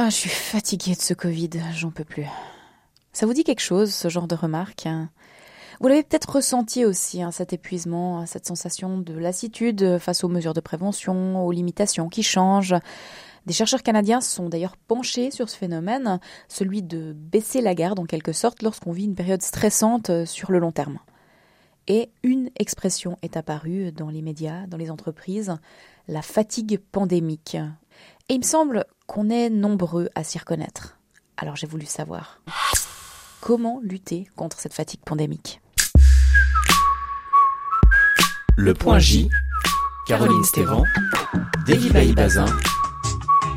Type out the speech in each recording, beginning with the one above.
Ah, je suis fatiguée de ce Covid, j'en peux plus. Ça vous dit quelque chose, ce genre de remarque hein? Vous l'avez peut-être ressenti aussi, hein, cet épuisement, cette sensation de lassitude face aux mesures de prévention, aux limitations qui changent. Des chercheurs canadiens sont d'ailleurs penchés sur ce phénomène, celui de baisser la garde en quelque sorte lorsqu'on vit une période stressante sur le long terme. Et une expression est apparue dans les médias, dans les entreprises, la fatigue pandémique. Et il me semble qu'on est nombreux à s'y reconnaître. Alors j'ai voulu savoir comment lutter contre cette fatigue pandémique? Le point J, Caroline Stévan, David Bazin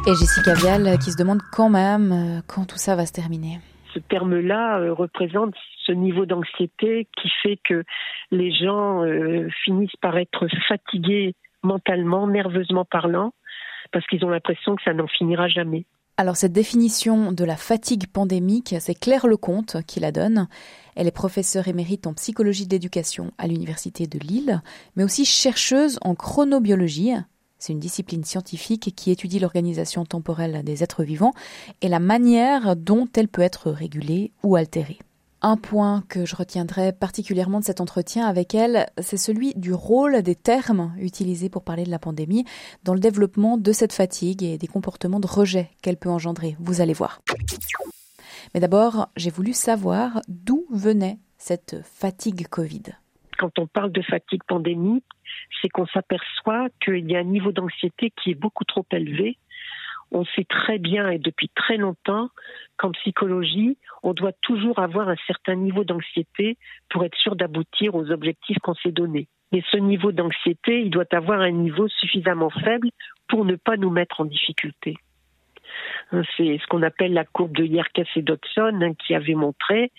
et Jessica Vial qui se demande quand même euh, quand tout ça va se terminer. Ce terme-là euh, représente ce niveau d'anxiété qui fait que les gens euh, finissent par être fatigués mentalement, nerveusement parlant, parce qu'ils ont l'impression que ça n'en finira jamais. Alors cette définition de la fatigue pandémique, c'est Claire Lecomte qui la donne. Elle est professeure émérite en psychologie de l'éducation à l'Université de Lille, mais aussi chercheuse en chronobiologie. C'est une discipline scientifique qui étudie l'organisation temporelle des êtres vivants et la manière dont elle peut être régulée ou altérée. Un point que je retiendrai particulièrement de cet entretien avec elle, c'est celui du rôle des termes utilisés pour parler de la pandémie dans le développement de cette fatigue et des comportements de rejet qu'elle peut engendrer. Vous allez voir. Mais d'abord, j'ai voulu savoir d'où venait cette fatigue Covid. Quand on parle de fatigue pandémique, c'est qu'on s'aperçoit qu'il y a un niveau d'anxiété qui est beaucoup trop élevé on sait très bien et depuis très longtemps qu'en psychologie, on doit toujours avoir un certain niveau d'anxiété pour être sûr d'aboutir aux objectifs qu'on s'est donnés. Mais ce niveau d'anxiété, il doit avoir un niveau suffisamment faible pour ne pas nous mettre en difficulté. Hein, c'est ce qu'on appelle la courbe de Yerkes et Dodson hein, qui avait montré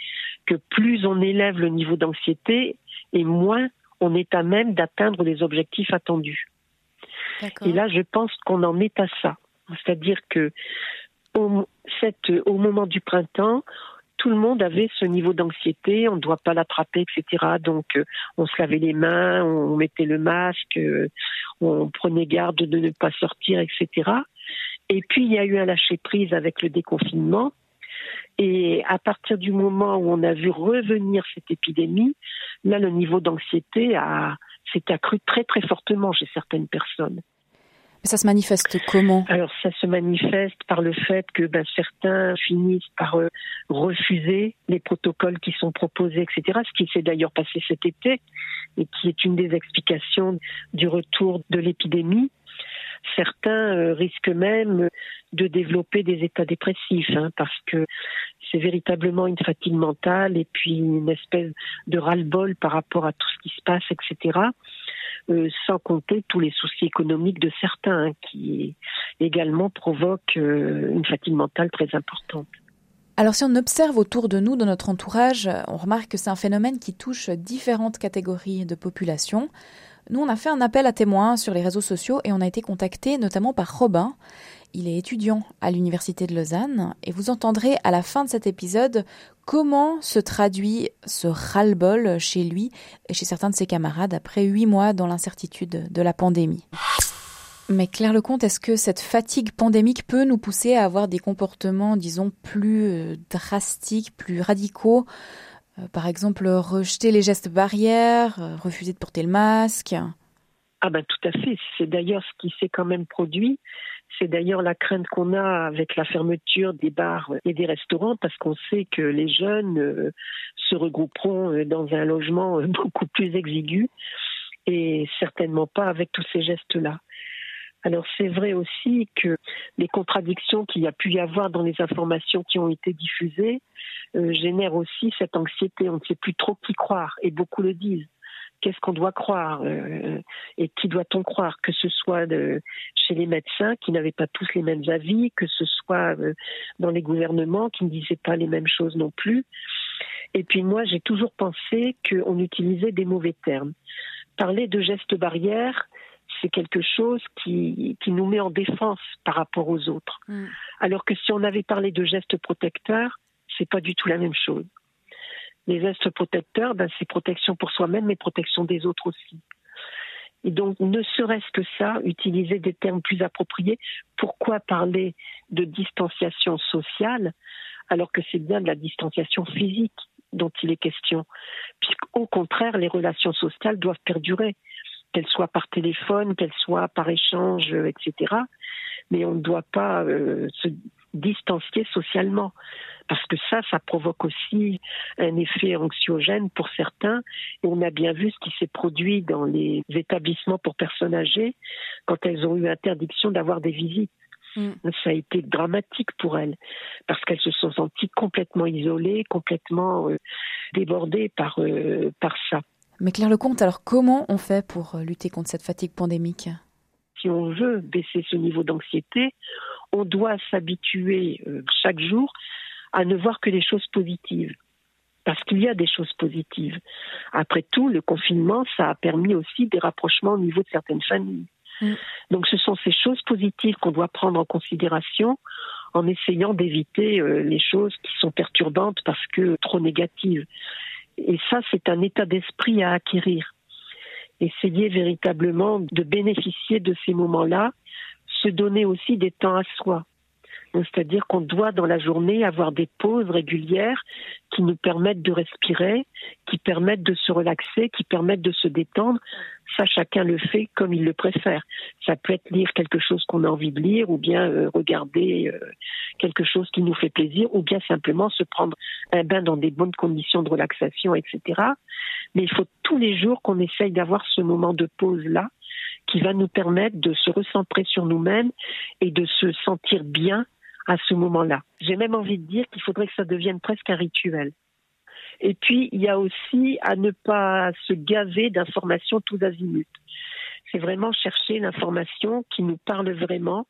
que plus on élève le niveau d'anxiété et moins on est à même d'atteindre les objectifs attendus. Et là, je pense qu'on en est à ça. C'est-à-dire que au, au moment du printemps, tout le monde avait ce niveau d'anxiété, on ne doit pas l'attraper, etc. Donc euh, on se lavait les mains, on mettait le masque, euh, on prenait garde de ne pas sortir, etc. Et puis il y a eu un lâcher prise avec le déconfinement. Et à partir du moment où on a vu revenir cette épidémie, là le niveau d'anxiété s'est accru très très fortement chez certaines personnes. Ça se manifeste comment Alors ça se manifeste par le fait que ben, certains finissent par euh, refuser les protocoles qui sont proposés, etc. Ce qui s'est d'ailleurs passé cet été et qui est une des explications du retour de l'épidémie. Certains euh, risquent même de développer des états dépressifs hein, parce que c'est véritablement une fatigue mentale et puis une espèce de ras-le-bol par rapport à tout ce qui se passe, etc. Euh, sans compter tous les soucis économiques de certains hein, qui également provoquent euh, une fatigue mentale très importante. Alors si on observe autour de nous, dans notre entourage, on remarque que c'est un phénomène qui touche différentes catégories de population. Nous, on a fait un appel à témoins sur les réseaux sociaux et on a été contacté notamment par Robin. Il est étudiant à l'Université de Lausanne et vous entendrez à la fin de cet épisode comment se traduit ce ras-le-bol chez lui et chez certains de ses camarades après huit mois dans l'incertitude de la pandémie. Mais Claire Lecomte, est-ce que cette fatigue pandémique peut nous pousser à avoir des comportements, disons, plus euh, drastiques, plus radicaux Par exemple, rejeter les gestes barrières, euh, refuser de porter le masque Ah ben tout à fait. C'est d'ailleurs ce qui s'est quand même produit c'est d'ailleurs la crainte qu'on a avec la fermeture des bars et des restaurants parce qu'on sait que les jeunes euh, se regrouperont euh, dans un logement euh, beaucoup plus exigu et certainement pas avec tous ces gestes-là. Alors c'est vrai aussi que les contradictions qu'il y a pu y avoir dans les informations qui ont été diffusées génèrent aussi cette anxiété. On ne sait plus trop qui croire et beaucoup le disent qu'est-ce qu'on doit croire euh, et qui doit-on croire, que ce soit chez les médecins qui n'avaient pas tous les mêmes avis, que ce soit euh, dans les gouvernements qui ne disaient pas les mêmes choses non plus. Et puis moi, j'ai toujours pensé qu'on utilisait des mauvais termes. Parler de gestes barrières, c'est quelque chose qui, qui, nous met en défense par rapport aux autres. Mm. Alors que si on avait parlé de gestes protecteurs, c'est pas du tout la même chose. Les gestes protecteurs, ben, c'est protection pour soi-même, mais protection des autres aussi. Et donc, ne serait-ce que ça, utiliser des termes plus appropriés. Pourquoi parler de distanciation sociale alors que c'est bien de la distanciation physique dont il est question? Puisqu'au contraire, les relations sociales doivent perdurer, qu'elles soient par téléphone, qu'elles soient par échange, etc. Mais on ne doit pas euh, se distancier socialement parce que ça, ça provoque aussi un effet anxiogène pour certains. Et on a bien vu ce qui s'est produit dans les établissements pour personnes âgées quand elles ont eu interdiction d'avoir des visites. Mm. Ça a été dramatique pour elles parce qu'elles se sont senties complètement isolées, complètement euh, débordées par, euh, par ça. Mais Claire Lecomte, alors comment on fait pour euh, lutter contre cette fatigue pandémique? Si on veut baisser ce niveau d'anxiété, on doit s'habituer chaque jour à ne voir que les choses positives. Parce qu'il y a des choses positives. Après tout, le confinement, ça a permis aussi des rapprochements au niveau de certaines familles. Mm. Donc ce sont ces choses positives qu'on doit prendre en considération en essayant d'éviter euh, les choses qui sont perturbantes parce que trop négatives. Et ça, c'est un état d'esprit à acquérir. Essayer véritablement de bénéficier de ces moments-là, se donner aussi des temps à soi. C'est-à-dire qu'on doit dans la journée avoir des pauses régulières qui nous permettent de respirer, qui permettent de se relaxer, qui permettent de se détendre. Ça, chacun le fait comme il le préfère. Ça peut être lire quelque chose qu'on a envie de lire, ou bien euh, regarder euh, quelque chose qui nous fait plaisir, ou bien simplement se prendre un bain dans des bonnes conditions de relaxation, etc. Mais il faut tous les jours qu'on essaye d'avoir ce moment de pause-là qui va nous permettre de se recentrer sur nous-mêmes et de se sentir bien à ce moment-là. J'ai même envie de dire qu'il faudrait que ça devienne presque un rituel. Et puis, il y a aussi à ne pas se gaver d'informations tous azimuts. C'est vraiment chercher l'information qui nous parle vraiment,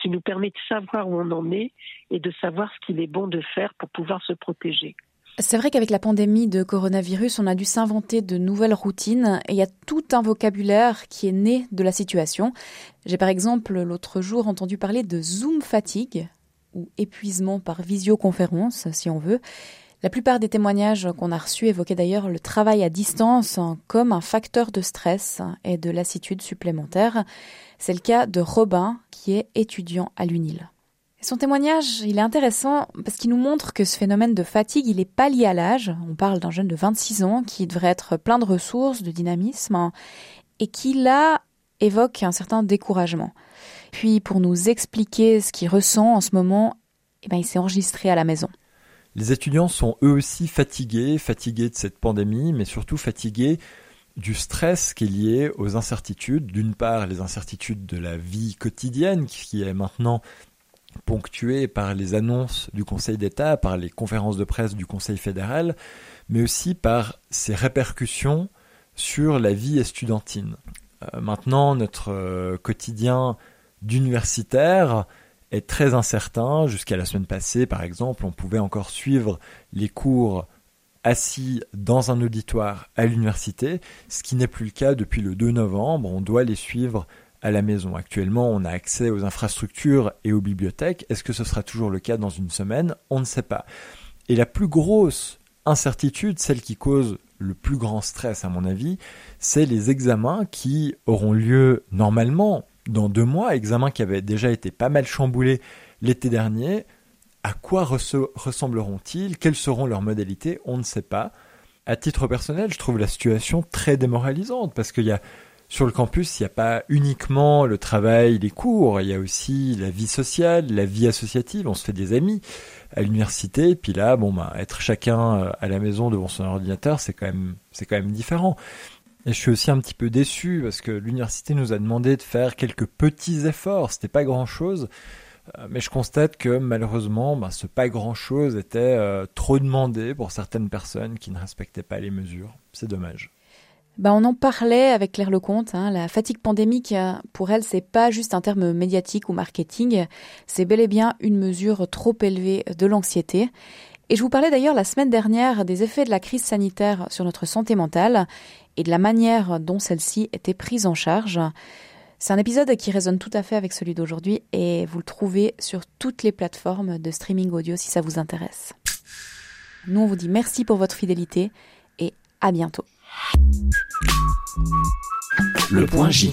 qui nous permet de savoir où on en est et de savoir ce qu'il est bon de faire pour pouvoir se protéger. C'est vrai qu'avec la pandémie de coronavirus, on a dû s'inventer de nouvelles routines et il y a tout un vocabulaire qui est né de la situation. J'ai par exemple l'autre jour entendu parler de Zoom fatigue ou épuisement par visioconférence, si on veut. La plupart des témoignages qu'on a reçus évoquaient d'ailleurs le travail à distance comme un facteur de stress et de lassitude supplémentaire. C'est le cas de Robin, qui est étudiant à l'UNIL. Son témoignage, il est intéressant parce qu'il nous montre que ce phénomène de fatigue, il n'est pas lié à l'âge. On parle d'un jeune de 26 ans qui devrait être plein de ressources, de dynamisme, et qui là évoque un certain découragement. Puis pour nous expliquer ce qu'il ressent en ce moment, eh ben, il s'est enregistré à la maison. Les étudiants sont eux aussi fatigués, fatigués de cette pandémie, mais surtout fatigués du stress qui est lié aux incertitudes. D'une part, les incertitudes de la vie quotidienne, qui est maintenant ponctuée par les annonces du Conseil d'État, par les conférences de presse du Conseil fédéral, mais aussi par ses répercussions sur la vie estudiantine. Euh, maintenant, notre euh, quotidien d'universitaire est très incertain. Jusqu'à la semaine passée, par exemple, on pouvait encore suivre les cours assis dans un auditoire à l'université, ce qui n'est plus le cas depuis le 2 novembre. On doit les suivre à la maison. Actuellement, on a accès aux infrastructures et aux bibliothèques. Est-ce que ce sera toujours le cas dans une semaine? On ne sait pas. Et la plus grosse incertitude, celle qui cause le plus grand stress à mon avis, c'est les examens qui auront lieu normalement dans deux mois, examen qui avait déjà été pas mal chamboulé l'été dernier. À quoi ressembleront-ils? Quelles seront leurs modalités? On ne sait pas. À titre personnel, je trouve la situation très démoralisante parce qu'il y a sur le campus, il n'y a pas uniquement le travail, les cours, il y a aussi la vie sociale, la vie associative, on se fait des amis à l'université, et puis là, bon, bah, être chacun euh, à la maison devant son ordinateur, c'est quand même, c'est quand même différent. Et je suis aussi un petit peu déçu parce que l'université nous a demandé de faire quelques petits efforts. C'était pas grand chose. Euh, mais je constate que malheureusement, ben, ce pas grand chose était euh, trop demandé pour certaines personnes qui ne respectaient pas les mesures. C'est dommage. Ben, on en parlait avec Claire Lecomte. Hein. La fatigue pandémique, pour elle, c'est pas juste un terme médiatique ou marketing. C'est bel et bien une mesure trop élevée de l'anxiété. Et je vous parlais d'ailleurs la semaine dernière des effets de la crise sanitaire sur notre santé mentale et de la manière dont celle-ci était prise en charge. C'est un épisode qui résonne tout à fait avec celui d'aujourd'hui et vous le trouvez sur toutes les plateformes de streaming audio si ça vous intéresse. Nous, on vous dit merci pour votre fidélité et à bientôt. Le point J.